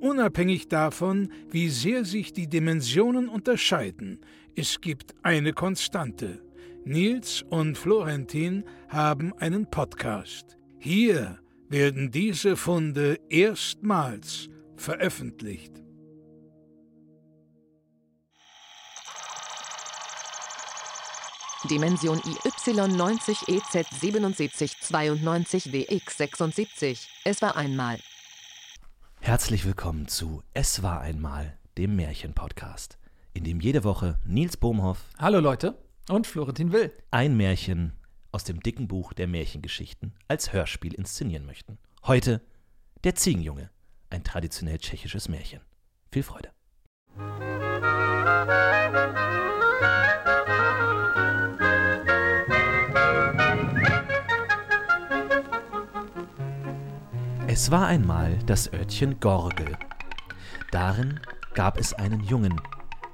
Unabhängig davon, wie sehr sich die Dimensionen unterscheiden, es gibt eine Konstante. Nils und Florentin haben einen Podcast. Hier werden diese Funde erstmals veröffentlicht. Dimension IY90 EZ7792 WX76. Es war einmal. Herzlich willkommen zu Es war einmal, dem Märchen-Podcast, in dem jede Woche Nils Bohmhoff Hallo Leute und Florentin Will. ein Märchen aus dem dicken Buch der Märchengeschichten als Hörspiel inszenieren möchten. Heute Der Ziegenjunge, ein traditionell tschechisches Märchen. Viel Freude. Es war einmal das Örtchen Gorgel. Darin gab es einen Jungen,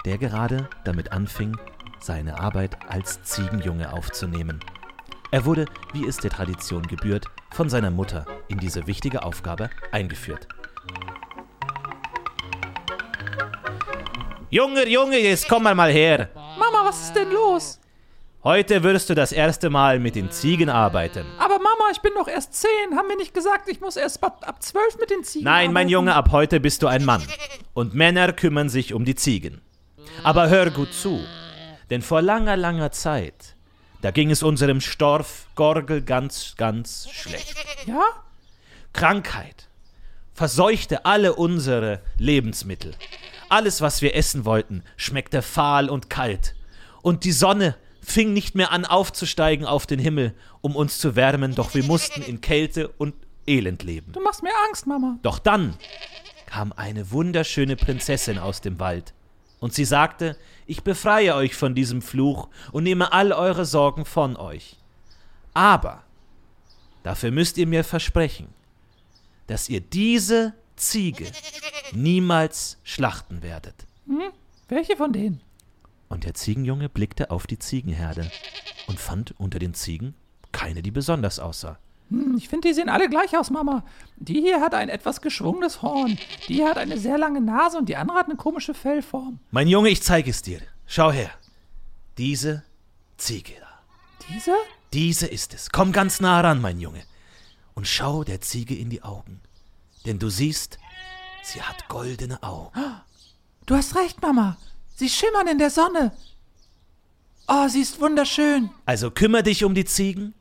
der gerade damit anfing, seine Arbeit als Ziegenjunge aufzunehmen. Er wurde, wie es der Tradition gebührt, von seiner Mutter in diese wichtige Aufgabe eingeführt. Junge, Junge, jetzt komm mal her. Mama, was ist denn los? Heute wirst du das erste Mal mit den Ziegen arbeiten. Mama, ich bin doch erst zehn. Haben wir nicht gesagt, ich muss erst ab ab zwölf mit den Ziegen Nein, mein arbeiten? Junge, ab heute bist du ein Mann. Und Männer kümmern sich um die Ziegen. Aber hör gut zu, denn vor langer, langer Zeit, da ging es unserem Storf Gorgel ganz, ganz schlecht. Ja? Krankheit verseuchte alle unsere Lebensmittel. Alles, was wir essen wollten, schmeckte fahl und kalt. Und die Sonne fing nicht mehr an aufzusteigen auf den Himmel, um uns zu wärmen, doch wir mussten in Kälte und Elend leben. Du machst mir Angst, Mama. Doch dann kam eine wunderschöne Prinzessin aus dem Wald, und sie sagte, ich befreie euch von diesem Fluch und nehme all eure Sorgen von euch. Aber dafür müsst ihr mir versprechen, dass ihr diese Ziege niemals schlachten werdet. Welche von denen? Und der Ziegenjunge blickte auf die Ziegenherde und fand unter den Ziegen keine, die besonders aussah. Hm, ich finde, die sehen alle gleich aus, Mama. Die hier hat ein etwas geschwungenes Horn. Die hier hat eine sehr lange Nase und die andere hat eine komische Fellform. Mein Junge, ich zeige es dir. Schau her. Diese Ziege da. Diese? Diese ist es. Komm ganz nah ran, mein Junge. Und schau der Ziege in die Augen. Denn du siehst, sie hat goldene Augen. Du hast recht, Mama. Sie schimmern in der Sonne. Oh, sie ist wunderschön. Also kümmer dich um die Ziegen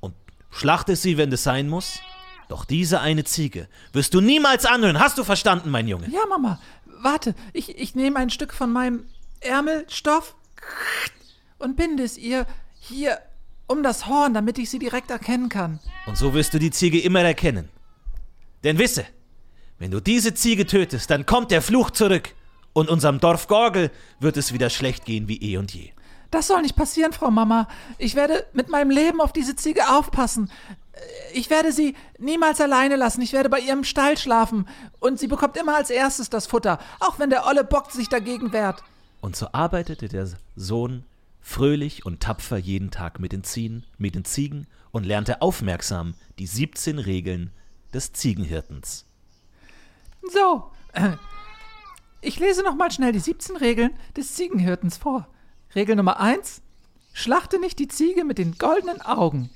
und schlachte sie, wenn es sein muss. Doch diese eine Ziege wirst du niemals anhören. Hast du verstanden, mein Junge? Ja, Mama. Warte, ich, ich nehme ein Stück von meinem Ärmelstoff und binde es ihr hier um das Horn, damit ich sie direkt erkennen kann. Und so wirst du die Ziege immer erkennen. Denn wisse, wenn du diese Ziege tötest, dann kommt der Fluch zurück. Und unserem Dorf Gorgel wird es wieder schlecht gehen wie eh und je. Das soll nicht passieren, Frau Mama. Ich werde mit meinem Leben auf diese Ziege aufpassen. Ich werde sie niemals alleine lassen. Ich werde bei ihrem Stall schlafen. Und sie bekommt immer als erstes das Futter, auch wenn der olle Bock sich dagegen wehrt. Und so arbeitete der Sohn fröhlich und tapfer jeden Tag mit den Ziegen, mit den Ziegen und lernte aufmerksam die 17 Regeln des Ziegenhirtens. So, ich lese noch mal schnell die 17 Regeln des Ziegenhirtens vor. Regel Nummer 1. Schlachte nicht die Ziege mit den goldenen Augen.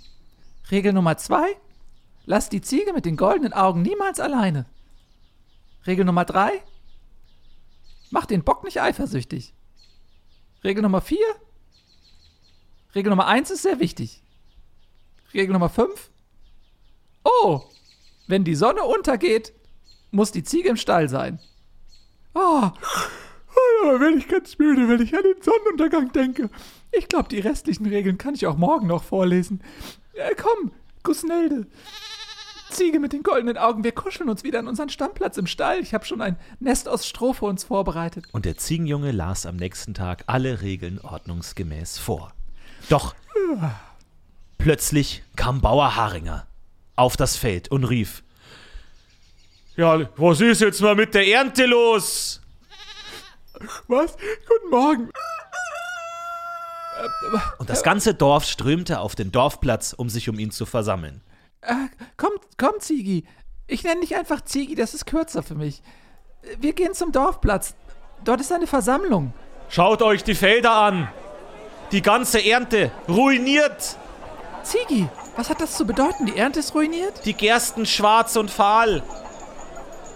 Regel Nummer 2. Lass die Ziege mit den goldenen Augen niemals alleine. Regel Nummer 3. Mach den Bock nicht eifersüchtig. Regel Nummer 4. Regel Nummer 1 ist sehr wichtig. Regel Nummer 5. Oh, wenn die Sonne untergeht, muss die Ziege im Stall sein. Oh, aber wenn ich ganz müde, wenn ich an den Sonnenuntergang denke. Ich glaube, die restlichen Regeln kann ich auch morgen noch vorlesen. Äh, komm, Gusnelde. Ziege mit den goldenen Augen, wir kuscheln uns wieder an unseren Stammplatz im Stall. Ich habe schon ein Nest aus Stroh für uns vorbereitet. Und der Ziegenjunge las am nächsten Tag alle Regeln ordnungsgemäß vor. Doch plötzlich kam Bauer Haringer auf das Feld und rief: Ja, was ist jetzt mal mit der Ernte los? Was? Guten Morgen. Und das ganze Dorf strömte auf den Dorfplatz, um sich um ihn zu versammeln. Äh, komm, komm, Ziegi. Ich nenne dich einfach Ziegi, das ist kürzer für mich. Wir gehen zum Dorfplatz. Dort ist eine Versammlung. Schaut euch die Felder an. Die ganze Ernte ruiniert. Ziegi, was hat das zu bedeuten? Die Ernte ist ruiniert? Die Gersten schwarz und fahl.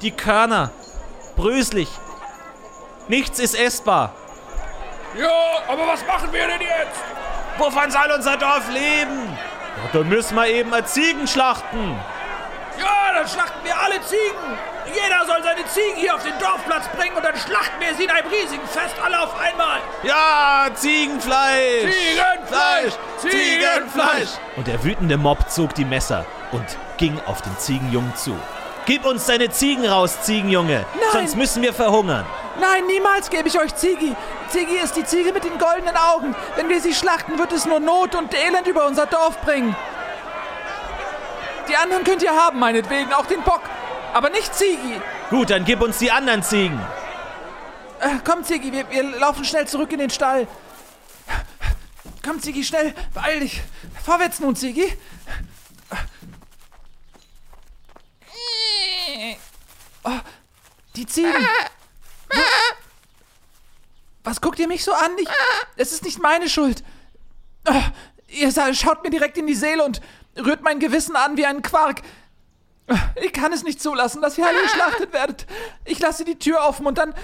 Die Körner bröselig. Nichts ist essbar. Ja, aber was machen wir denn jetzt? Wovon soll unser Dorf leben? Ja, dann müssen wir eben mal Ziegen schlachten. Ja, dann schlachten wir alle Ziegen. Jeder soll seine Ziegen hier auf den Dorfplatz bringen und dann schlachten wir sie in einem riesigen Fest alle auf einmal. Ja, Ziegenfleisch! Ziegenfleisch! Ziegenfleisch! Und der wütende Mob zog die Messer und ging auf den Ziegenjungen zu. Gib uns deine Ziegen raus, Ziegenjunge, Nein. sonst müssen wir verhungern. Nein, niemals gebe ich euch Ziegi. Ziegi ist die Ziege mit den goldenen Augen. Wenn wir sie schlachten, wird es nur Not und Elend über unser Dorf bringen. Die anderen könnt ihr haben, meinetwegen, auch den Bock. Aber nicht Ziegi. Gut, dann gib uns die anderen Ziegen. Äh, komm, Ziggy, wir, wir laufen schnell zurück in den Stall. Komm, Ziggy, schnell, beeil dich. Vorwärts nun, Ziggy. Oh, die Ziegen. Was guckt ihr mich so an? Ich, es ist nicht meine Schuld. Oh, ihr schaut mir direkt in die Seele und rührt mein Gewissen an wie ein Quark. Ich kann es nicht zulassen, dass ihr alle geschlachtet werdet. Ich lasse die Tür offen und dann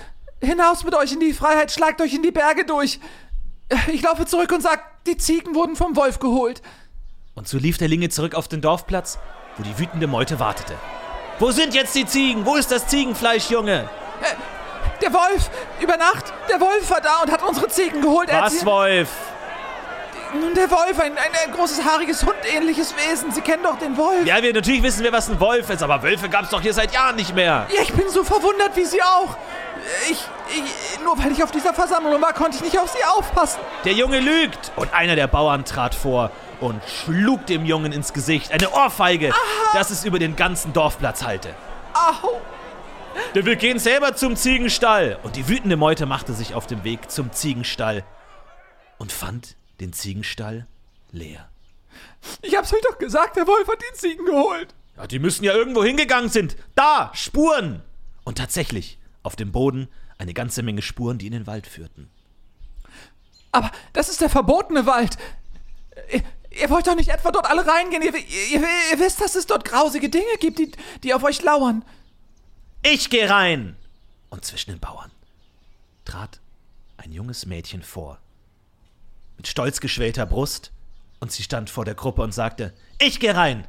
hinaus mit euch in die Freiheit, schlagt euch in die Berge durch. Ich laufe zurück und sag, die Ziegen wurden vom Wolf geholt. Und so lief der Linge zurück auf den Dorfplatz, wo die wütende Meute wartete. Wo sind jetzt die Ziegen? Wo ist das Ziegenfleisch, Junge? Der Wolf, über Nacht, der Wolf war da und hat unsere Ziegen geholt. Was, Wolf? Nun, der Wolf, ein, ein, ein großes, haariges, hundähnliches Wesen. Sie kennen doch den Wolf. Ja, wir natürlich wissen wir, was ein Wolf ist, aber Wölfe gab's doch hier seit Jahren nicht mehr. Ja, ich bin so verwundert wie Sie auch. Ich, ich, nur weil ich auf dieser Versammlung war, konnte ich nicht auf Sie aufpassen. Der Junge lügt! Und einer der Bauern trat vor und schlug dem Jungen ins Gesicht eine Ohrfeige, dass es über den ganzen Dorfplatz hallte. Au! Denn wir gehen selber zum Ziegenstall. Und die wütende Meute machte sich auf den Weg zum Ziegenstall und fand den Ziegenstall leer. Ich hab's euch doch gesagt, der Wolf hat die Ziegen geholt. Ja, die müssen ja irgendwo hingegangen sind. Da, Spuren! Und tatsächlich, auf dem Boden eine ganze Menge Spuren, die in den Wald führten. Aber das ist der verbotene Wald. Ihr, wollt doch nicht etwa dort alle reingehen. Ihr, ihr, ihr wisst, dass es dort grausige Dinge gibt, die, die auf euch lauern. Ich geh rein! Und zwischen den Bauern trat ein junges Mädchen vor. Mit stolz geschwellter Brust. Und sie stand vor der Gruppe und sagte: Ich geh rein!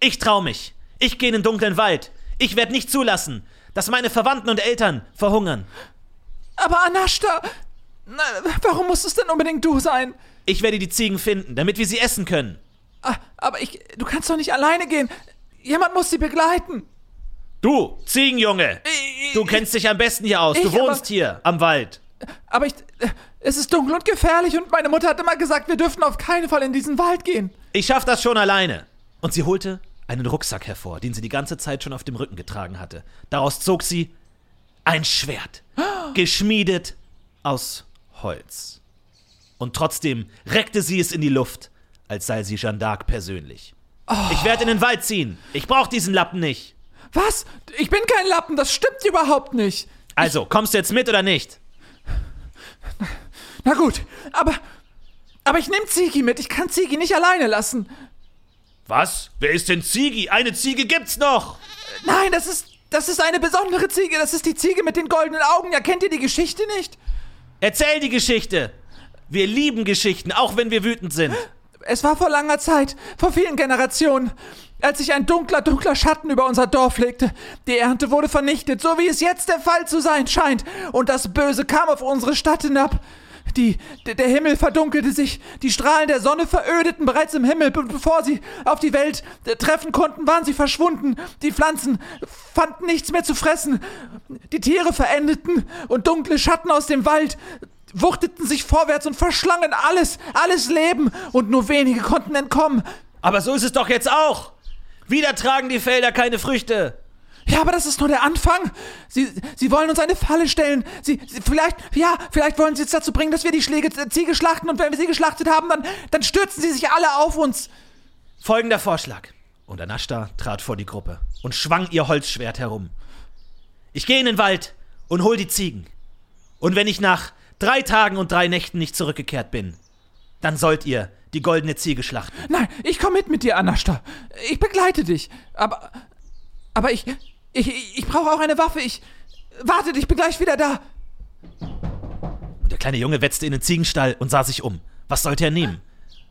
Ich trau mich! Ich geh in den dunklen Wald! Ich werd nicht zulassen, dass meine Verwandten und Eltern verhungern. Aber Anashta, na, warum muss es denn unbedingt du sein? Ich werde die Ziegen finden, damit wir sie essen können. Ah, Aber ich, du kannst doch nicht alleine gehen. Jemand muss sie begleiten. Du, Ziegenjunge! Ich- Du kennst dich am besten hier aus. Du Ich, wohnst aber- hier am Wald. Aber ich, es ist dunkel und gefährlich und meine Mutter hat immer gesagt, wir dürfen auf keinen Fall in diesen Wald gehen. Ich schaff das schon alleine. Und sie holte einen Rucksack hervor, den sie die ganze Zeit schon auf dem Rücken getragen hatte. Daraus zog sie ein Schwert, geschmiedet aus Holz. Und trotzdem reckte sie es in die Luft, als sei sie Jeanne d'Arc persönlich. Ich werde in den Wald ziehen. Ich brauche diesen Lappen nicht. Was? Ich bin kein Lappen, das stimmt überhaupt nicht. Also, kommst du jetzt mit oder nicht? Na gut, aber, aber ich nehme Zigi mit. Ich kann Zigi nicht alleine lassen. Was? Wer ist denn Ziegi? Eine Ziege gibt's noch! Nein, das ist, das ist eine besondere Ziege. Das ist die Ziege mit den goldenen Augen. Ja, kennt ihr die Geschichte nicht? Erzähl die Geschichte! Wir lieben Geschichten, auch wenn wir wütend sind. Es war vor langer Zeit, vor vielen Generationen, als sich ein dunkler, dunkler Schatten über unser Dorf legte. Die Ernte wurde vernichtet, so wie es jetzt der Fall zu sein scheint. Und das Böse kam auf unsere Stadt hinab. Die, der, Himmel verdunkelte sich, die Strahlen der Sonne verödeten bereits im Himmel. Be bevor sie auf die Welt äh, treffen konnten, waren sie verschwunden. Die Pflanzen fanden nichts mehr zu fressen. Die Tiere verendeten und dunkle Schatten aus dem Wald wuchteten sich vorwärts und verschlangen alles, alles Leben, und nur wenige konnten entkommen. Aber so ist es doch jetzt auch. Wieder tragen die Felder keine Früchte. Ja, aber das ist nur der Anfang. Sie, sie wollen uns eine Falle stellen. Sie, sie, vielleicht, ja, vielleicht wollen sie uns dazu bringen, dass wir die Schläge, äh, Ziege schlachten. Und wenn wir sie geschlachtet haben, dann, dann stürzen sie sich alle auf uns. Folgender Vorschlag. Und Anashta trat vor die Gruppe und schwang ihr Holzschwert herum. Ich gehe in den Wald und hol die Ziegen. Und wenn ich nach drei Tagen und drei Nächten nicht zurückgekehrt bin, dann sollt ihr die goldene Ziege schlachten. Nein, ich komme mit mit dir, Anashta. Ich begleite dich. Aber, aber ich, ich, ich brauche auch eine Waffe. Ich. Wartet, ich bin gleich wieder da. Und der kleine Junge wetzte in den Ziegenstall und sah sich um. Was sollte er nehmen?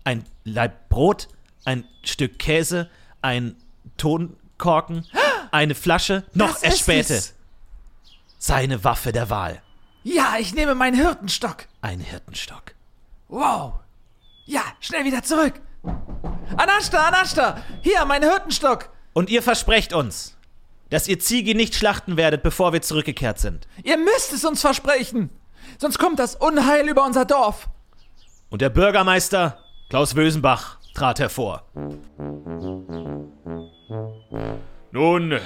Ein Laib Brot, ein Stück Käse, ein Tonkorken, eine Flasche, noch er es. Seine Waffe der Wahl. Ja, ich nehme meinen Hirtenstock. Ein Hirtenstock. Wow. Ja, schnell wieder zurück. Anashta, Anashta, hier, mein Hirtenstock. Und ihr versprecht uns, dass ihr Ziege nicht schlachten werdet, bevor wir zurückgekehrt sind. Ihr müsst es uns versprechen. Sonst kommt das Unheil über unser Dorf. Und der Bürgermeister, Klaus Wösenbach, trat hervor. Nun,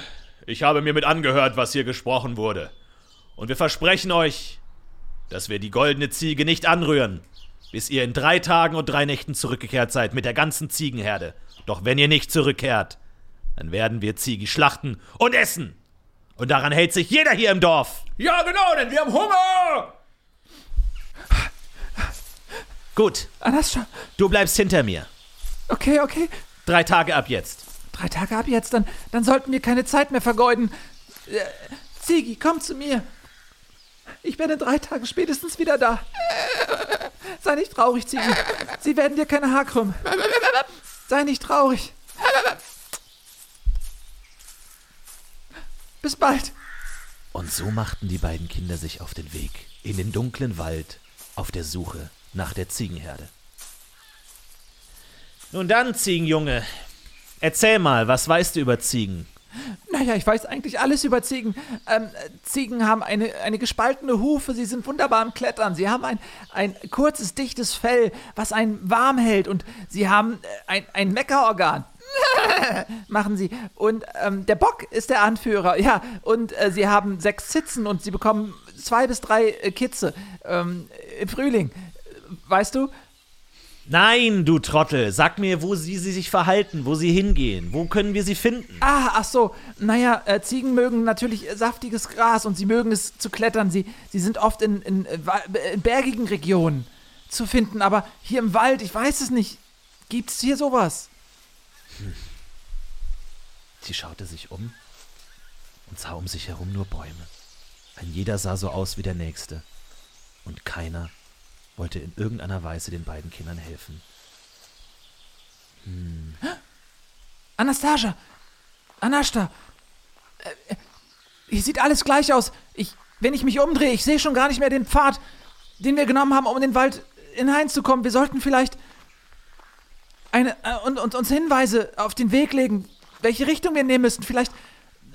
ich habe mir mit angehört, was hier gesprochen wurde. Und wir versprechen euch, dass wir die goldene Ziege nicht anrühren, bis ihr in drei Tagen und drei Nächten zurückgekehrt seid mit der ganzen Ziegenherde. Doch wenn ihr nicht zurückkehrt, dann werden wir Ziege schlachten und essen. Und daran hält sich jeder hier im Dorf. Ja, genau, denn wir haben Hunger! Gut, Anashta, du bleibst hinter mir. okay, okay. Drei Tage ab jetzt. Drei Tage ab jetzt, dann, dann sollten wir keine Zeit mehr vergeuden. Äh, Zigi, komm zu mir. Ich bin in drei Tagen spätestens wieder da. Sei nicht traurig, Zigi. Sie werden dir keine Haar krümmen. Sei nicht traurig. Bis bald. Und so machten die beiden Kinder sich auf den Weg in den dunklen Wald auf der Suche nach der Ziegenherde. Nun dann, Ziegenjunge, erzähl mal, was weißt du über Ziegen? Naja, ich weiß eigentlich alles über Ziegen. Ähm, Ziegen haben eine, eine gespaltene Hufe, sie sind wunderbar im Klettern. Sie haben ein, ein kurzes, dichtes Fell, was einen warm hält. Und sie haben äh, ein, ein Meckerorgan. Machen sie. Und ähm, der Bock ist der Anführer, ja. Und äh, sie haben sechs Zitzen und sie bekommen zwei bis drei äh, Kitze ähm, im Frühling. Weißt du? Nein, du Trottel, sag mir, wo sie, sie sich verhalten, wo sie hingehen, wo können wir sie finden? Ah, ach so. Naja, äh, Ziegen mögen natürlich äh, saftiges Gras und sie mögen es zu klettern. Sie, sie sind oft in, in, äh, wa- in bergigen Regionen zu finden, aber hier im Wald, ich weiß es nicht. Gibt's hier sowas? Sie schaute sich um und sah um sich herum nur Bäume. Ein jeder sah so aus wie der nächste. Und keiner wollte in irgendeiner Weise den beiden Kindern helfen. Anastasia! Anashta! Äh, äh, hier sieht alles gleich aus. Ich, wenn ich mich umdrehe, ich sehe schon gar nicht mehr den Pfad, den wir genommen haben, um in den Wald hineinzukommen. Wir sollten vielleicht eine, äh, und, und uns Hinweise auf den Weg legen, welche Richtung wir nehmen müssten. Vielleicht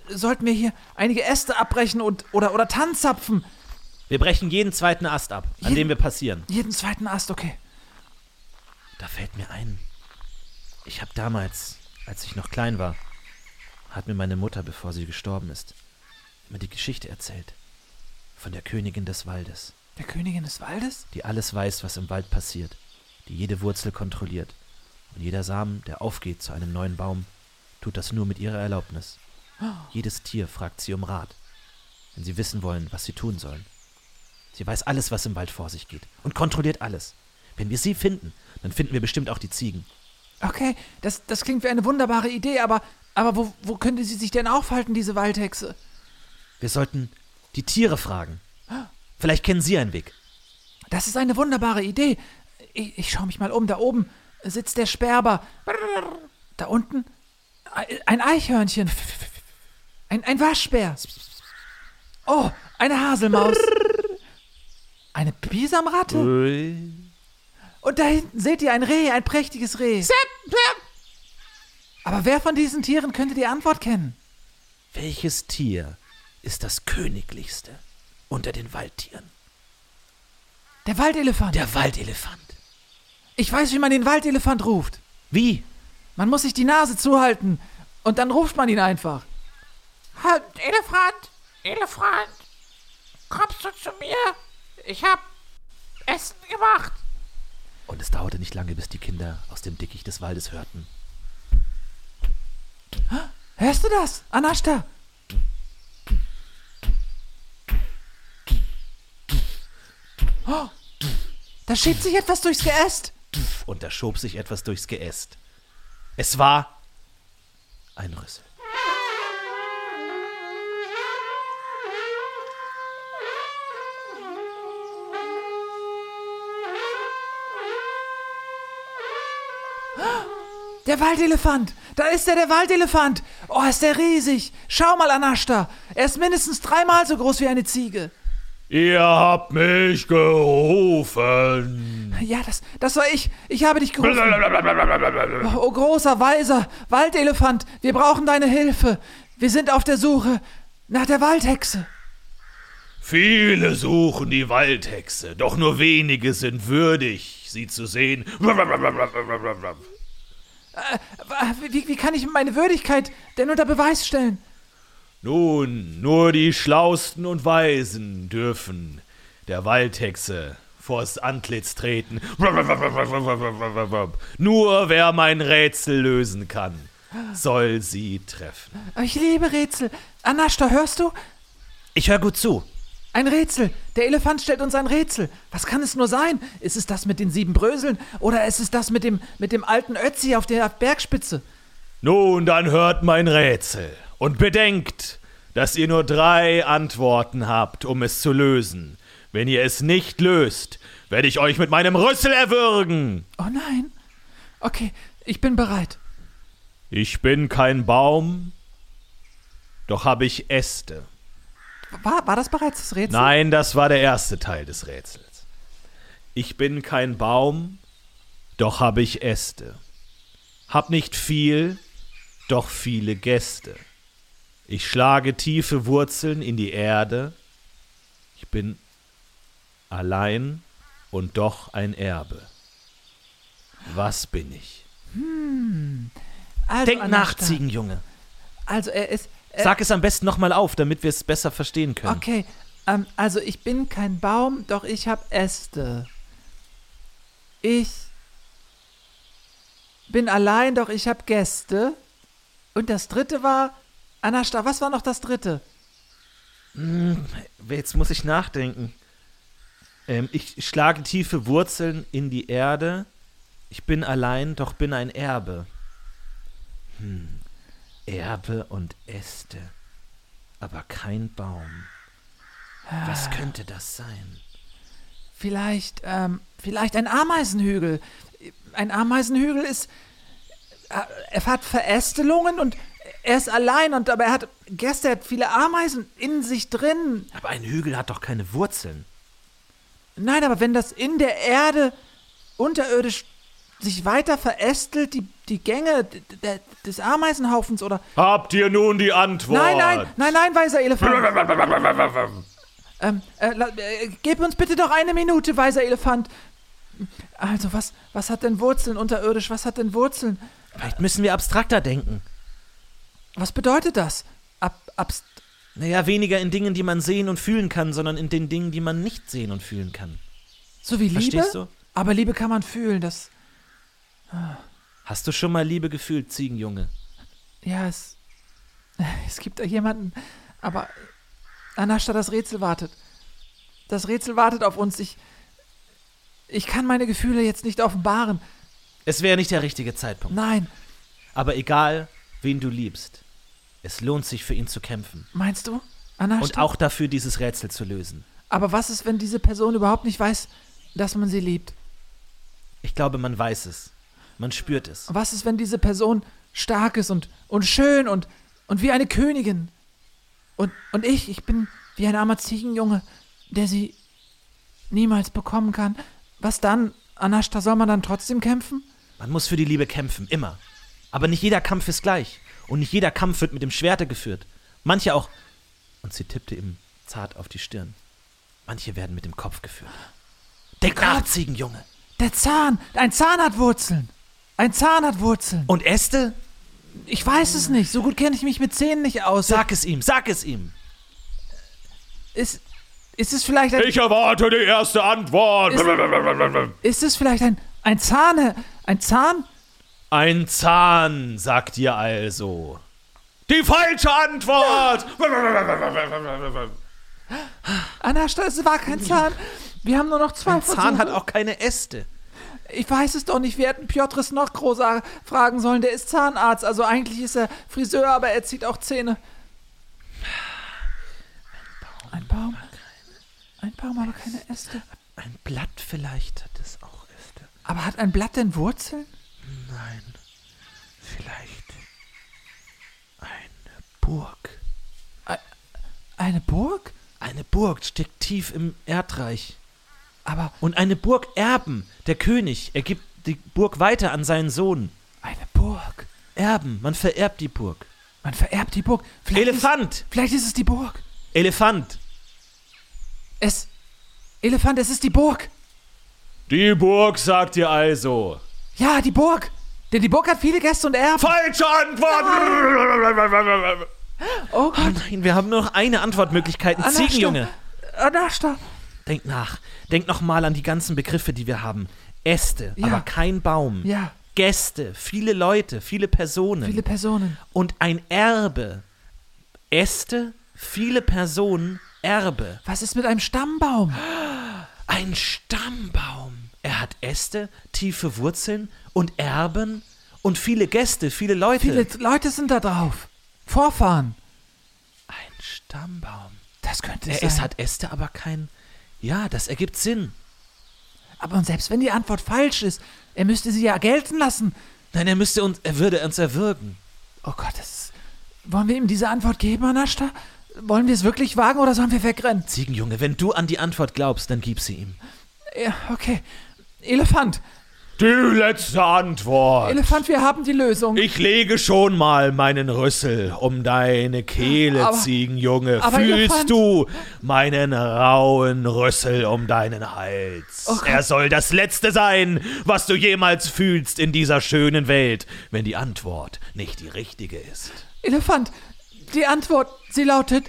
sollten wir hier einige Äste abbrechen und, oder, oder Tannenzapfen. Wir brechen jeden zweiten Ast ab, an Jeden- dem wir passieren. Jeden zweiten Ast, okay. Da fällt mir ein. Ich habe damals, als ich noch klein war, hat mir meine Mutter, bevor sie gestorben ist, immer die Geschichte erzählt. Von der Königin des Waldes, Der Königin des Waldes? die alles weiß, was im Wald passiert, die jede Wurzel kontrolliert. Und jeder Samen, der aufgeht zu einem neuen Baum, tut das nur mit ihrer Erlaubnis. Jedes Tier fragt sie um Rat, wenn sie wissen wollen, was sie tun sollen. Sie weiß alles, was im Wald vor sich geht und kontrolliert alles. Wenn wir sie finden, dann finden wir bestimmt auch die Ziegen. Okay, das, das klingt wie eine wunderbare Idee, aber, aber wo, wo könnte sie sich denn aufhalten, diese Waldhexe? Wir sollten die Tiere fragen. Vielleicht kennen sie einen Weg. Das ist eine wunderbare Idee. Ich, ich schaue mich mal um. Da oben sitzt der Sperber. Da unten ein Eichhörnchen. Ein, ein Waschbär. Oh, eine Haselmaus. Eine Bisamratte? Ui. Und da hinten seht ihr ein Reh, ein prächtiges Reh. Aber wer von diesen Tieren könnte die Antwort kennen? Welches Tier ist das königlichste unter den Waldtieren? Der Waldelefant. Der Waldelefant. Ich weiß, wie man den Waldelefant ruft. Wie? Man muss sich die Nase zuhalten und dann ruft man ihn einfach. Halt, Elefant, Elefant, kommst du zu mir? Ich hab Essen gemacht. Und es dauerte nicht lange, bis die Kinder aus dem Dickicht des Waldes hörten. Hörst du das, Anashta? Oh, da schiebt sich etwas durchs Geäst. Und da schob sich etwas durchs Geäst. Es war ein Rüssel. Der Waldelefant. Da ist er, der Waldelefant. Oh, ist der riesig. Schau mal, Anashta. Er ist mindestens dreimal so groß wie eine Ziege. Ihr habt mich gerufen. Ja, das, das war ich. Ich habe dich gerufen. Oh, großer, weiser Waldelefant, wir brauchen deine Hilfe. Wir sind auf der Suche nach der Waldhexe. Viele suchen die Waldhexe, doch nur wenige sind würdig, sie zu sehen. Wie, wie kann ich meine Würdigkeit denn unter Beweis stellen? Nun, nur die Schlausten und Weisen dürfen der Waldhexe vors Antlitz treten. Nur wer mein Rätsel lösen kann, soll sie treffen. Ich liebe Rätsel. Anashta, hörst du? Ich höre gut zu. Ein Rätsel. Der Elefant stellt uns ein Rätsel. Was kann es nur sein? Ist es das mit den sieben Bröseln oder ist es das mit dem, mit dem alten Ötzi auf der Bergspitze? Nun, dann hört mein Rätsel und bedenkt, dass ihr nur drei Antworten habt, um es zu lösen. Wenn ihr es nicht löst, werde ich euch mit meinem Rüssel erwürgen. Oh nein. Okay, ich bin bereit. Ich bin kein Baum, doch habe ich Äste. War, war das bereits das Rätsel? Nein, das war der erste Teil des Rätsels. Ich bin kein Baum, doch habe ich Äste. Hab nicht viel, doch viele Gäste. Ich schlage tiefe Wurzeln in die Erde. Ich bin allein und doch ein Erbe. Was bin ich? Also, Denk nach, Ziegenjunge. Also er ist. Er, Sag es am besten nochmal auf, damit wir es besser verstehen können. Okay, ähm, also ich bin kein Baum, doch ich habe Äste. Ich bin allein, doch ich habe Gäste. Und das dritte war. Anashta, was war noch das dritte? Jetzt muss ich nachdenken. Ähm, ich schlage tiefe Wurzeln in die Erde. Ich bin allein, doch bin ein Erbe. Hm. Erbe und Äste. Aber kein Baum. Was könnte das sein? Vielleicht, ähm, vielleicht ein Ameisenhügel. Ein Ameisenhügel ist. äh, Er hat Verästelungen und er ist allein und aber er hat Gäste, er hat viele Ameisen in sich drin. Aber ein Hügel hat doch keine Wurzeln. Nein, aber wenn das in der Erde unterirdisch sich weiter verästelt, die, die Gänge des Ameisenhaufens oder. Habt ihr nun die Antwort? Nein, nein, nein, nein, weiser Elefant. ähm, äh, äh, gib uns bitte doch eine Minute, weiser Elefant. Also, was, was hat denn Wurzeln unterirdisch? Was hat denn Wurzeln? Vielleicht müssen wir abstrakter denken. Was bedeutet das? Ab, abst Naja, weniger in Dingen, die man sehen und fühlen kann, sondern in den Dingen, die man nicht sehen und fühlen kann. so wie Liebe? Verstehst du? Aber Liebe kann man fühlen, das. Hast du schon mal Liebe gefühlt, Ziegenjunge? Ja, es. Es gibt da jemanden. Aber. Anashta, das Rätsel wartet. Das Rätsel wartet auf uns. Ich. Ich kann meine Gefühle jetzt nicht offenbaren. Es wäre nicht der richtige Zeitpunkt. Nein, Aber egal, wen du liebst, es lohnt sich für ihn zu kämpfen. meinst du? Anashta? Und auch dafür, dieses Rätsel zu lösen. Aber was ist, wenn diese Person überhaupt nicht weiß, dass man sie liebt? Ich glaube, man weiß es. Man spürt es. Was ist, wenn diese Person stark ist und, und schön und, und wie eine Königin? Und, und ich, ich bin wie ein armer Ziegenjunge, der sie niemals bekommen kann, was dann? Anashta, soll man dann trotzdem kämpfen? Man muss für die Liebe kämpfen, immer. Aber nicht jeder Kampf ist gleich. Und nicht jeder Kampf wird mit dem Schwerte geführt. Manche auch. Und sie tippte ihm zart auf die Stirn. Manche werden mit dem Kopf geführt. Denk nach, Ziegenjunge. Der Zahn! Ein Zahn hat Wurzeln! Ein Zahn hat Wurzeln! Und Äste? Ich weiß es nicht. So gut kenne ich mich mit Zähnen nicht aus. Sag es ihm, sag es ihm. Ist, ist es vielleicht ein, Ich erwarte die erste Antwort. ist es vielleicht ein, ein Zahn? Ein Zahn? Ein Zahn, sagt ihr also. Die falsche Antwort. Anashta, es war kein Zahn. Wir haben nur noch zwei Ein Zahn hat auch keine Äste. Ich weiß es doch nicht. Wir hätten Piotr Snochkro sa- fragen sollen. Der ist Zahnarzt. Also eigentlich ist er Friseur, aber er zieht auch Zähne. Ein Baum. Ein Baum, aber keine Äste. Ein Blatt vielleicht hat es auch Äste. Aber hat ein Blatt denn Wurzeln? Nein, vielleicht eine Burg. Eine Burg? Eine Burg steckt tief im Erdreich. Aber Und eine Burg erben. Der König, er gibt die Burg weiter an seinen Sohn. eine Burg. Erben, man vererbt die Burg. Man vererbt die Burg. Vielleicht Elefant, Ist, vielleicht ist es die Burg. Elefant. Es. Elefant, es ist die Burg. Die Burg sagt ihr also. Ja, die Burg. Denn die Burg hat viele Gäste und Erben. Falsche Antwort. Oh Oh Gott. nein, wir haben nur noch eine Antwortmöglichkeit. Ein Anashta. Ziegenjunge. Anashta. Denk nach. Denk noch mal an die ganzen Begriffe, die wir haben. Äste, Ja. aber kein Baum. Ja, Gäste, viele Leute, viele Personen. viele Personen. Und ein Erbe. Äste, viele Personen, Erbe. Was ist mit einem Stammbaum? Ein Stammbaum. Er hat Äste, tiefe Wurzeln und Erben und viele Gäste, viele Leute. Viele Leute sind da drauf. Vorfahren. Ein Stammbaum. Das könnte es Er, sein. es hat Äste, aber kein. Ja, das ergibt Sinn. Aber und selbst wenn die Antwort falsch ist, er müsste sie ja gelten lassen. Nein, er müsste uns, er würde uns erwürgen. Oh Gott, das ist, Wollen wir ihm diese Antwort geben, Anashta? Wollen wir es wirklich wagen oder sollen wir wegrennen? Ziegenjunge, wenn du an die Antwort glaubst, dann gib sie ihm. Ja, okay. Elefant. Die letzte Antwort. Elefant, wir haben die Lösung. Ich lege schon mal meinen Rüssel um deine Kehle, Aber- Ziegenjunge. aber Fühlst Elefant- du meinen rauen Rüssel um deinen Hals? Oh er soll das Letzte sein, was du jemals fühlst in dieser schönen Welt, wenn die Antwort nicht die richtige ist. Elefant, die Antwort, sie lautet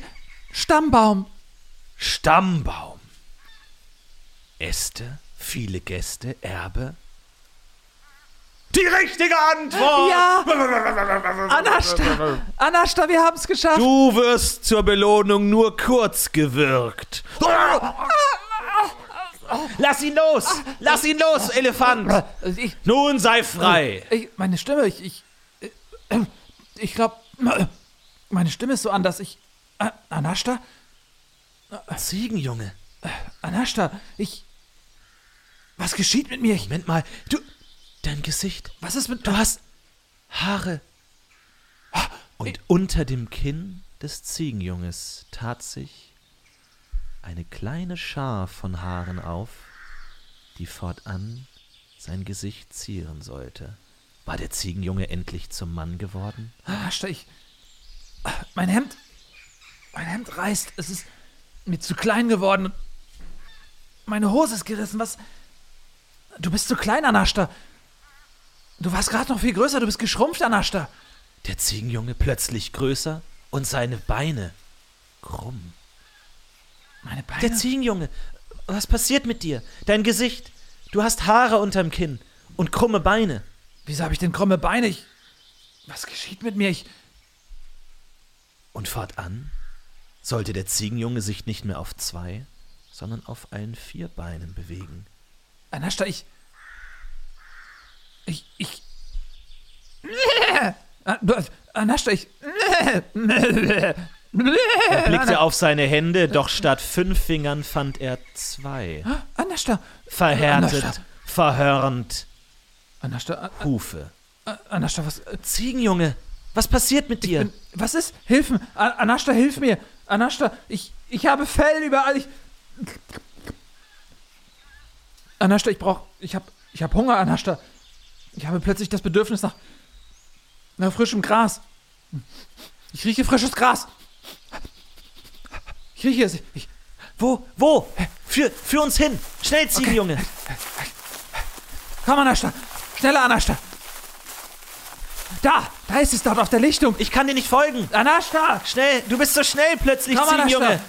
Stammbaum. Stammbaum. Äste, viele Gäste, Erbe. Die richtige Antwort! Ja! Anashta, Anashta, wir haben es geschafft. Du wirst zur Belohnung nur kurz gewürgt. Lass ihn los! Lass ihn los, Elefant! Ich, Nun sei frei. ich, meine Stimme, ich, ich, äh, ich glaube, meine Stimme ist so anders. Ich, äh, Anashta, Ziegenjunge, Anashta, ich, was geschieht mit mir? Ich, Moment mal. Du, dein Gesicht. was ist mit, Du hast Haare. Und unter dem Kinn des Ziegenjunges tat sich eine kleine Schar von Haaren auf, die fortan sein Gesicht zieren sollte. War der Ziegenjunge endlich zum Mann geworden? Anashta, ich, mein Hemd, mein Hemd reißt. Es ist mir zu klein geworden. Meine Hose ist gerissen. Was? Du bist zu klein, Anashta. Du warst gerade noch viel größer. Du bist geschrumpft, Anashta. Der Ziegenjunge plötzlich größer und seine Beine krumm. Meine Beine. Der Ziegenjunge, was passiert mit dir? Dein Gesicht, du hast Haare unterm Kinn und krumme Beine. Wieso habe ich denn krumme Beine? Ich, was geschieht mit mir? Ich, Und fortan sollte der Ziegenjunge sich nicht mehr auf zwei, sondern auf allen vier Beinen bewegen. Anashta, ich, ich, ich. Ah, Anashta, ich. Er blickte auf seine Hände, doch statt fünf Fingern fand er zwei. Anashta, Verhärtet, Anascha. verhörnt Anashta, Hufe. A- Anashta, was, Ziegenjunge, was passiert mit dir? bin, was ist? Hilf mir, A- Anashta, hilf mir. Anashta, ich, ich habe Fell überall. Ich, Anashta, ich brauch. Ich hab. Ich hab Hunger, Anashta. Ich habe plötzlich das Bedürfnis nach. nach frischem Gras. Ich rieche frisches Gras. Ich rieche es. Ich, Wo? Wo? Für, für uns hin! Schnell, Ziegenjunge! komm, Anashta. Schneller, Anashta. Da! Da ist es dort auf der Lichtung. Ich kann dir nicht folgen! Anashta! Schnell! Du bist so schnell plötzlich, Komm, Ziegenjunge!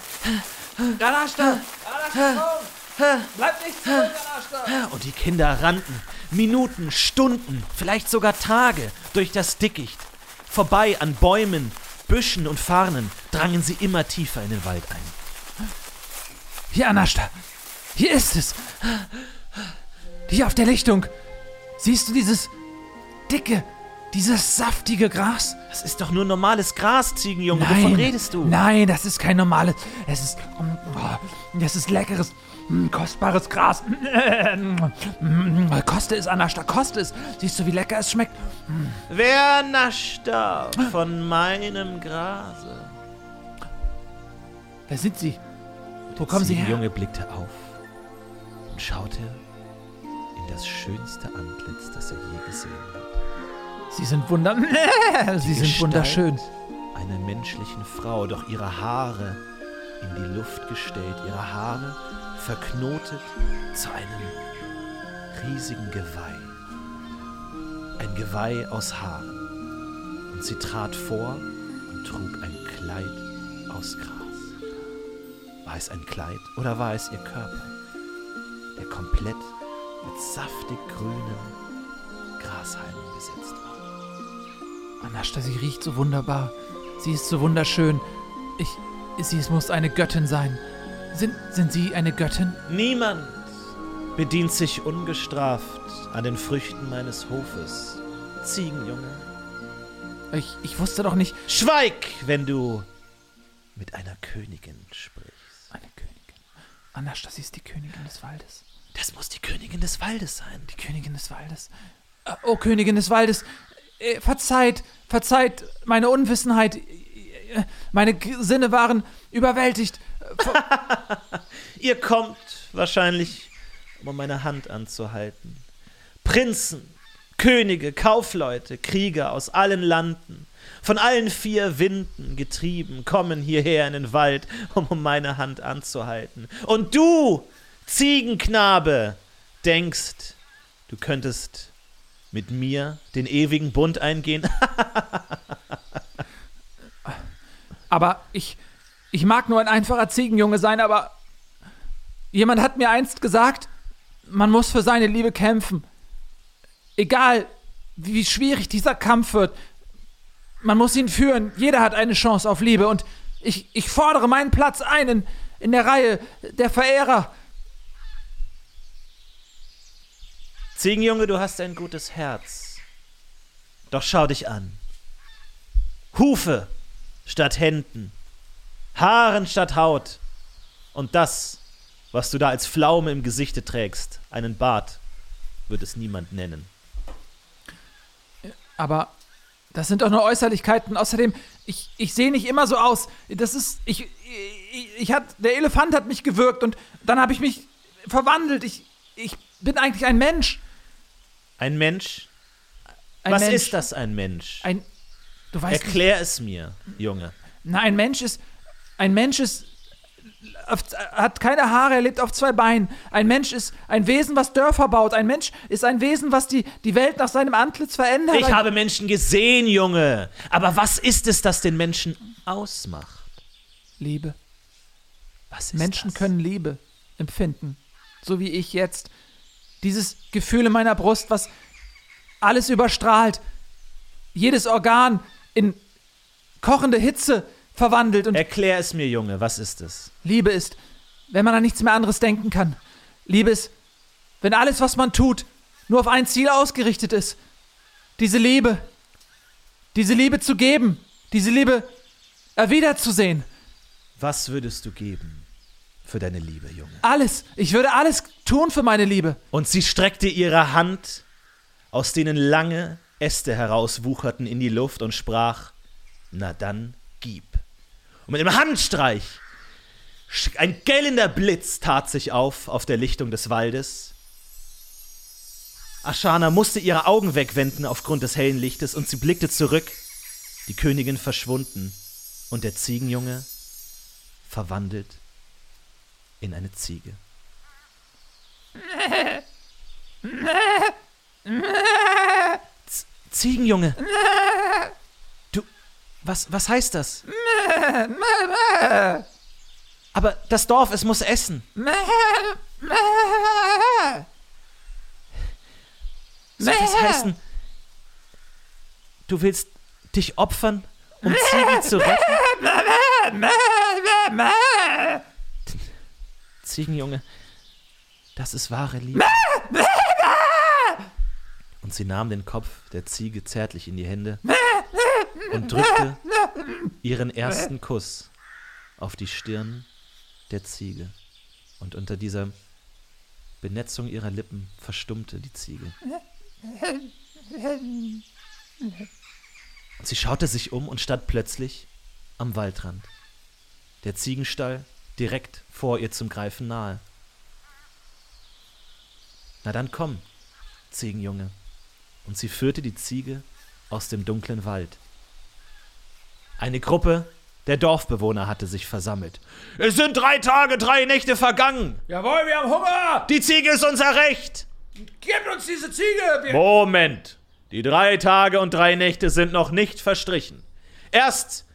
Anashta! Anashta, komm! Bleib nicht zurück, Anashta! Und die Kinder rannten Minuten, Stunden, vielleicht sogar Tage durch das Dickicht. Vorbei an Bäumen, Büschen und Farnen drangen sie immer tiefer in den Wald ein. Hier, Anashta. Hier ist es. Hier auf der Lichtung. Siehst du dieses dicke, dieses saftige Gras? Das ist doch nur normales Gras, Ziegenjunge. Wovon redest du? Nein, das ist kein normales. Es ist. oh, Das ist leckeres, mm, kostbares Gras. Mm, Koste es, Anashta, koste es. Siehst du, wie lecker es schmeckt? Wer nascht da von meinem Grase? Wer sind Sie? Wo kommen Sie her? Junge blickte auf und schaute in das schönste Antlitz, das er je gesehen hat. Sie sind wunder. Sie sind Gestalt wunderschön. Einer menschlichen Frau, doch ihre Haare in die Luft gestellt, ihre Haare verknotet zu einem riesigen Geweih. Ein Geweih aus Haaren. Und sie trat vor und trug ein Kleid aus Gras. War es ein Kleid oder war es ihr Körper, der komplett mit saftig grünen Grashalmen Anashta, sie riecht so wunderbar. Sie ist so wunderschön. Ich. Sie es muss eine Göttin sein. Sind, sind Sie eine Göttin? Niemand bedient sich ungestraft an den Früchten meines Hofes. Ziegenjunge. Ich, ich wusste doch nicht. Schweig, wenn du mit einer Königin sprichst. Eine Königin. Anashta, sie ist die Königin des Waldes. Das muss die Königin des Waldes sein. Die Königin des Waldes. Äh, Oh, Königin des Waldes. Äh, verzeiht, verzeiht meine Unwissenheit. Äh, Meine Sinne waren überwältigt. Ihr kommt wahrscheinlich, um meine Hand anzuhalten. Prinzen, Könige, Kaufleute, Krieger aus allen Landen, von allen vier Winden getrieben, kommen hierher in den Wald, um meine Hand anzuhalten. Und du, Ziegenknabe, denkst, du könntest mit mir den ewigen Bund eingehen? Aber ich, ich mag nur ein einfacher Ziegenjunge sein, aber jemand hat mir einst gesagt, man muss für seine Liebe kämpfen. Egal, wie schwierig dieser Kampf wird, man muss ihn führen. Jeder hat eine Chance auf Liebe und ich, ich fordere meinen Platz ein in, in der Reihe der Verehrer. Ziegenjunge, du hast ein gutes Herz. Doch schau dich an. Hufe statt Händen, Haaren statt Haut und das, was du da als Pflaume im Gesichte trägst, einen Bart, wird es niemand nennen. Aber das sind doch nur Äußerlichkeiten. Außerdem, ich, ich sehe nicht immer so aus. Das ist, ich, ich, ich hat, der Elefant hat mich gewürgt und dann habe ich mich verwandelt. Ich, ich bin eigentlich ein Mensch. Ein Mensch? Ein was Mensch. ist das, ein Mensch? Ein, du weißt nicht. Erklär es mir, Junge. Na, ein Mensch ist, ein Mensch ist, auf, hat keine Haare, er lebt auf zwei Beinen. Ein Mensch ist ein Wesen, was Dörfer baut. Ein Mensch ist ein Wesen, was die, die Welt nach seinem Antlitz verändert. Ich habe Menschen gesehen, Junge. Aber was ist es, das den Menschen ausmacht? Liebe. Was ist Menschen das? können Liebe empfinden, so wie ich jetzt. Dieses Gefühl in meiner Brust, was alles überstrahlt, jedes Organ in kochende Hitze verwandelt und Erklär es mir, Junge. Was ist es? Liebe ist, wenn man an nichts mehr anderes denken kann. Liebe ist, wenn alles, was man tut, nur auf ein Ziel ausgerichtet ist. Diese Liebe, diese Liebe zu geben, diese Liebe erwidert zu sehen. Was würdest du geben für deine Liebe, Junge? Alles, ich würde alles tun für meine Liebe. Und sie streckte ihre Hand, aus denen lange Äste herauswucherten in die Luft und sprach: Na dann, gib. Und mit einem Handstreich, ein gellender Blitz tat sich auf auf der Lichtung des Waldes. Ashana musste ihre Augen wegwenden aufgrund des hellen Lichtes und sie blickte zurück. Die Königin verschwunden und der Ziegenjunge verwandelt in eine Ziege. Z Ziegenjunge! Du, was, was heißt das? Aber das Dorf, es muss essen. Soll das heißen, du willst dich opfern, um Ziege zu retten? Ziegenjunge, das ist wahre Liebe. Und sie nahm den Kopf der Ziege zärtlich in die Hände und drückte ihren ersten Kuss auf die Stirn der Ziege. Und unter dieser Benetzung ihrer Lippen verstummte die Ziege. Und sie schaute sich um und stand plötzlich am Waldrand. Der Ziegenstall direkt vor ihr zum Greifen nahe. Na dann komm, Ziegenjunge. Und sie führte die Ziege aus dem dunklen Wald. Eine Gruppe der Dorfbewohner hatte sich versammelt. Es sind drei Tage, drei Nächte vergangen. Jawohl, wir haben Hunger! Die Ziege ist unser Recht. Gebt uns diese Ziege! Moment. Die drei Tage und drei Nächte sind noch nicht verstrichen. Erst,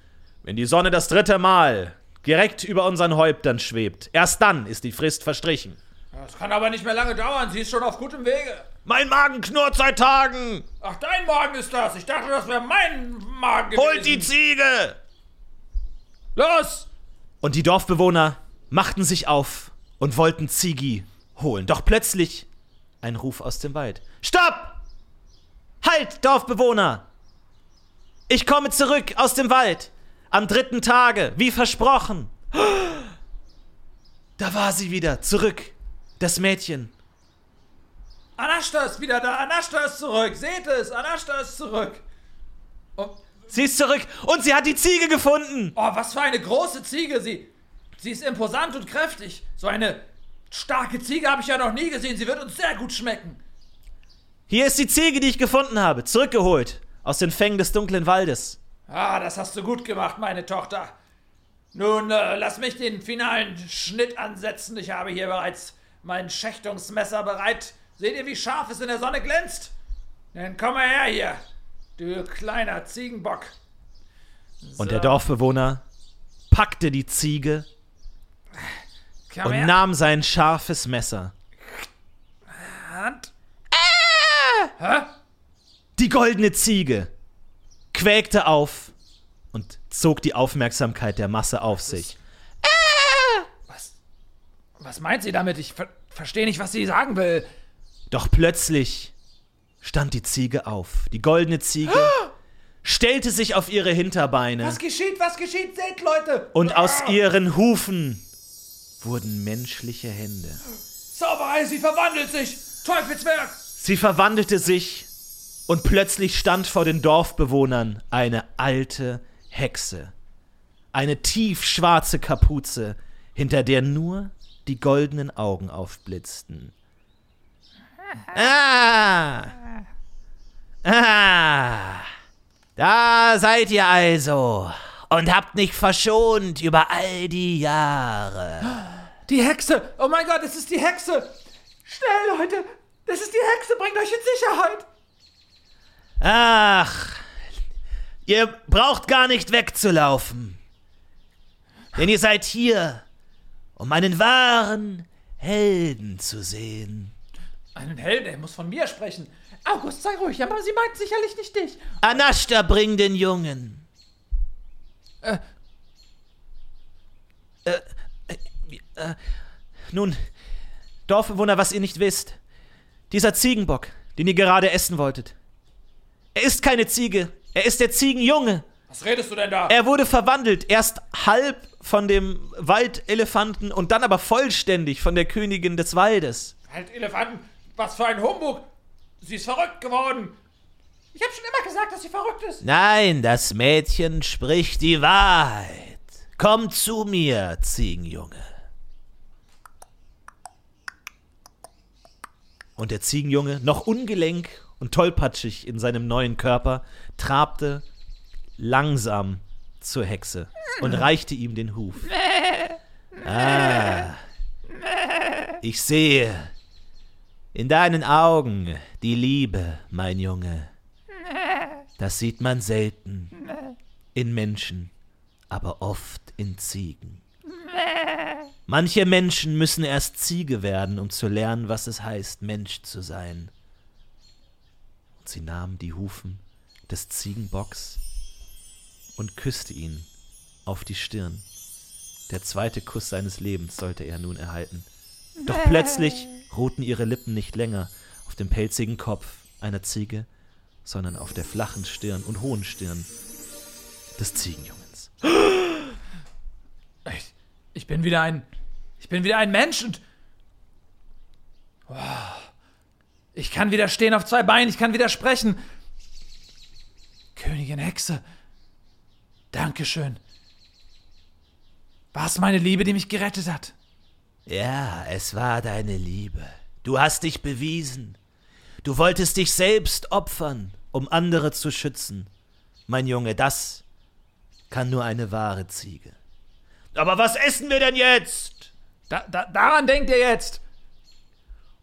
wenn die Sonne das dritte Mal direkt über unseren Häuptern schwebt, erst dann ist die Frist verstrichen. Das kann aber nicht mehr lange dauern. Sie ist schon auf gutem Wege. Mein Magen knurrt seit Tagen. Ach, dein Magen ist das. Ich dachte, das wäre mein Magen gewesen. Holt die Ziege! Los! Und die Dorfbewohner machten sich auf und wollten Ziegi holen. Doch plötzlich ein Ruf aus dem Wald. Stopp! Halt, Dorfbewohner! Ich komme zurück aus dem Wald. Am dritten Tage, wie versprochen. Da war sie wieder, zurück. Das Mädchen. Anashta ist wieder da. Anashta ist zurück. Seht es. Anashta ist zurück. Oh, Sie ist zurück und sie hat die Ziege gefunden. oh, was für eine große Ziege. Sie, sie ist imposant und kräftig. So eine starke Ziege habe ich ja noch nie gesehen. Sie wird uns sehr gut schmecken. Hier ist die Ziege, die ich gefunden habe, zurückgeholt aus den Fängen des dunklen Waldes. Ah, das hast du gut gemacht, meine Tochter. Nun, äh, lass mich den finalen Schnitt ansetzen. Ich habe hier bereits mein Schächtungsmesser bereit. Seht ihr, wie scharf es in der Sonne glänzt? Dann komm mal her hier, du kleiner Ziegenbock. Und der Dorfbewohner packte die Ziege Komm und her. nahm sein scharfes Messer. Hand. Die goldene Ziege quäkte auf und zog die Aufmerksamkeit der Masse auf sich. Was, was meint sie damit? Ich ver verstehe nicht, was sie sagen will. Doch plötzlich stand die Ziege auf. Die goldene Ziege stellte sich auf ihre Hinterbeine Was geschieht? Was geschieht? Seht, Leute! und aus ihren Hufen wurden menschliche Hände. Zauberei, sie verwandelt sich! Teufelswerk! Sie verwandelte sich und plötzlich stand vor den Dorfbewohnern eine alte Hexe. Eine tiefschwarze Kapuze, hinter der nur die goldenen Augen aufblitzten. Ah! Ah! Da seid ihr also und habt mich verschont über all die Jahre. Die Hexe! Oh mein Gott, es ist die Hexe! Schnell, Leute! Das ist die Hexe! Bringt euch in Sicherheit! Ach, ihr braucht gar nicht wegzulaufen. Denn ihr seid hier, um einen wahren Helden zu sehen. Einen Helden, er muss von mir sprechen. August, sei ruhig, aber sie meint sicherlich nicht dich. Anashta, bring den Jungen. Äh. Äh, äh, äh, nun, Dorfbewohner, was ihr nicht wisst. Dieser Ziegenbock, den ihr gerade essen wolltet. Er ist keine Ziege, er ist der Ziegenjunge. Was redest du denn da? Er wurde verwandelt, erst halb von dem Waldelefanten und dann aber vollständig von der Königin des Waldes. Halt, Elefanten, was für ein Humbug! Sie ist verrückt geworden! Ich habe schon immer gesagt, dass sie verrückt ist! Nein, das Mädchen spricht die Wahrheit. Komm zu mir, Ziegenjunge. Und der Ziegenjunge, noch ungelenk und tollpatschig in seinem neuen Körper, trabte langsam zur Hexe und reichte ihm den Huf. Ah, ich sehe in deinen Augen die Liebe, mein Junge. Das sieht man selten in Menschen, aber oft in Ziegen. Manche Menschen müssen erst Ziege werden, um zu lernen, was es heißt, Mensch zu sein. Und sie nahm die Hufen des Ziegenbocks und küsste ihn auf die Stirn. Der zweite Kuss seines Lebens sollte er nun erhalten. Doch plötzlich ruhten ihre Lippen nicht länger auf dem pelzigen Kopf einer Ziege, sondern auf der flachen Stirn und hohen Stirn des Ziegenjungens. Ich, ich bin wieder ein. Ich bin wieder ein Mensch und. Oh, ich kann wieder stehen auf zwei Beinen, ich kann wieder sprechen. Königin Hexe. Dankeschön. War es meine Liebe, die mich gerettet hat? Ja, es war deine Liebe. Du hast dich bewiesen. Du wolltest dich selbst opfern, um andere zu schützen. Mein Junge, das kann nur eine wahre Ziege. Aber was essen wir denn jetzt? Da, da, daran denkt ihr jetzt.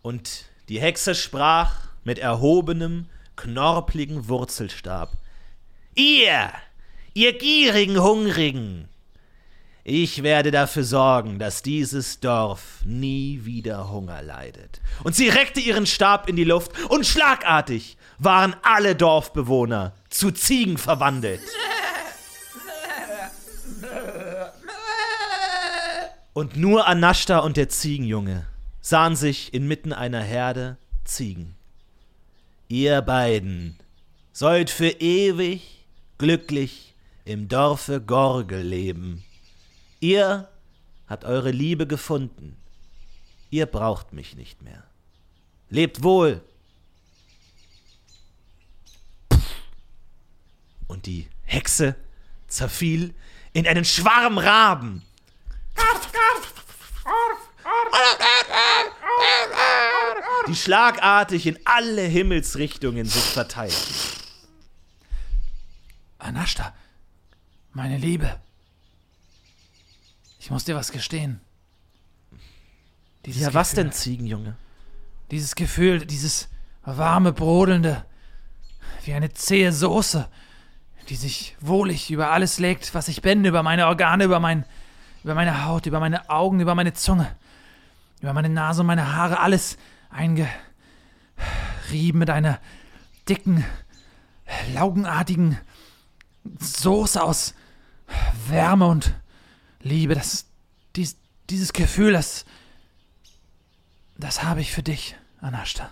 Und die Hexe sprach mit erhobenem, knorpligen Wurzelstab. Ihr, ihr gierigen Hungrigen, ich werde dafür sorgen, dass dieses Dorf nie wieder Hunger leidet. Und sie reckte ihren Stab in die Luft und schlagartig waren alle Dorfbewohner zu Ziegen verwandelt. Und nur Anashta und der Ziegenjunge sahen sich inmitten einer Herde Ziegen. Ihr beiden sollt für ewig glücklich im Dorfe Gorgel leben. Ihr habt eure Liebe gefunden. Ihr braucht mich nicht mehr. Lebt wohl. Und die Hexe zerfiel in einen Schwarm Raben. Die schlagartig in alle Himmelsrichtungen sich verteilten. Anashta, meine Liebe. Ich muss dir was gestehen. Dieses Ja, was Gefühl, denn, Ziegenjunge? Dieses Gefühl, dieses warme, brodelnde, wie eine zähe Soße, die sich wohlig über alles legt, was ich bin, über meine Organe, über, mein, über meine Haut, über meine Augen, über meine Zunge, über meine Nase und meine Haare, alles eingerieben mit einer dicken, laugenartigen Soße aus Wärme und Liebe, das, dies, dieses Gefühl, das, das habe ich für dich, Anashta.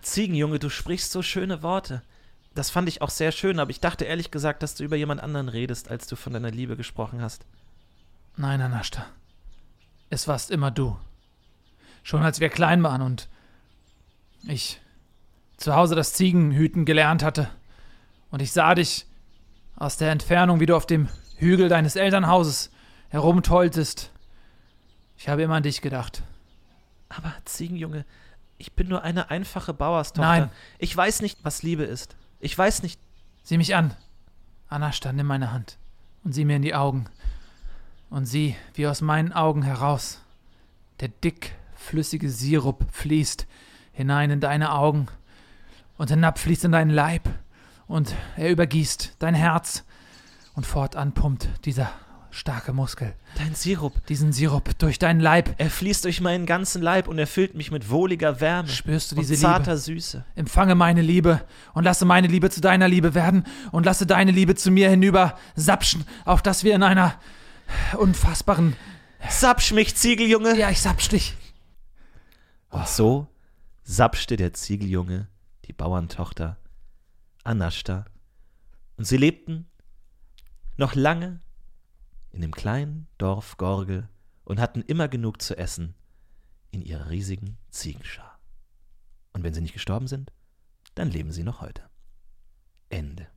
Ziegenjunge, du sprichst so schöne Worte. Das fand ich auch sehr schön, aber ich dachte ehrlich gesagt, dass du über jemand anderen redest, als du von deiner Liebe gesprochen hast. Nein, Anashta. Es warst immer du. Schon als wir klein waren und ich zu Hause das Ziegenhüten gelernt hatte. Und ich sah dich aus der Entfernung, wie du auf dem Hügel deines Elternhauses herumtolltest. Ich habe immer an dich gedacht. Aber Ziegenjunge, ich bin nur eine einfache Bauerstochter. Nein. Ich weiß nicht, was Liebe ist. Ich weiß nicht. Sieh mich an. Anashta, nimm meine Hand und sieh mir in die Augen. Und sieh, wie aus meinen Augen heraus der dickflüssige Sirup fließt hinein in deine Augen und hinabfließt in deinen Leib und er übergießt dein Herz und fortan pumpt dieser starke Muskel Dein Sirup, diesen Sirup durch deinen Leib. er fließt durch meinen ganzen Leib und erfüllt mich mit wohliger Wärme. Spürst du und diese zarter Liebe? Süße. Empfange meine Liebe und lasse meine Liebe zu deiner Liebe werden und lasse deine Liebe zu mir hinüber sapschen, auf dass wir in einer unfassbaren. Sapsch mich, Ziegeljunge! Ja, ich sapsch dich. Und so sapschte der Ziegeljunge die Bauerntochter Anashta. Und sie lebten noch lange in dem kleinen Dorf Gorgel und hatten immer genug zu essen in ihrer riesigen Ziegenschar. Und wenn sie nicht gestorben sind, dann leben sie noch heute. Ende.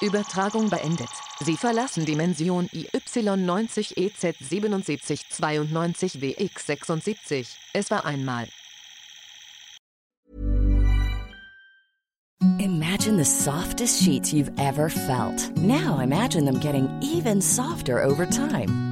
Übertragung beendet. Sie verlassen Dimension IY90EZ7792WX76. Es war einmal. Imagine the softest sheets you've ever felt. Now imagine them getting even softer over time.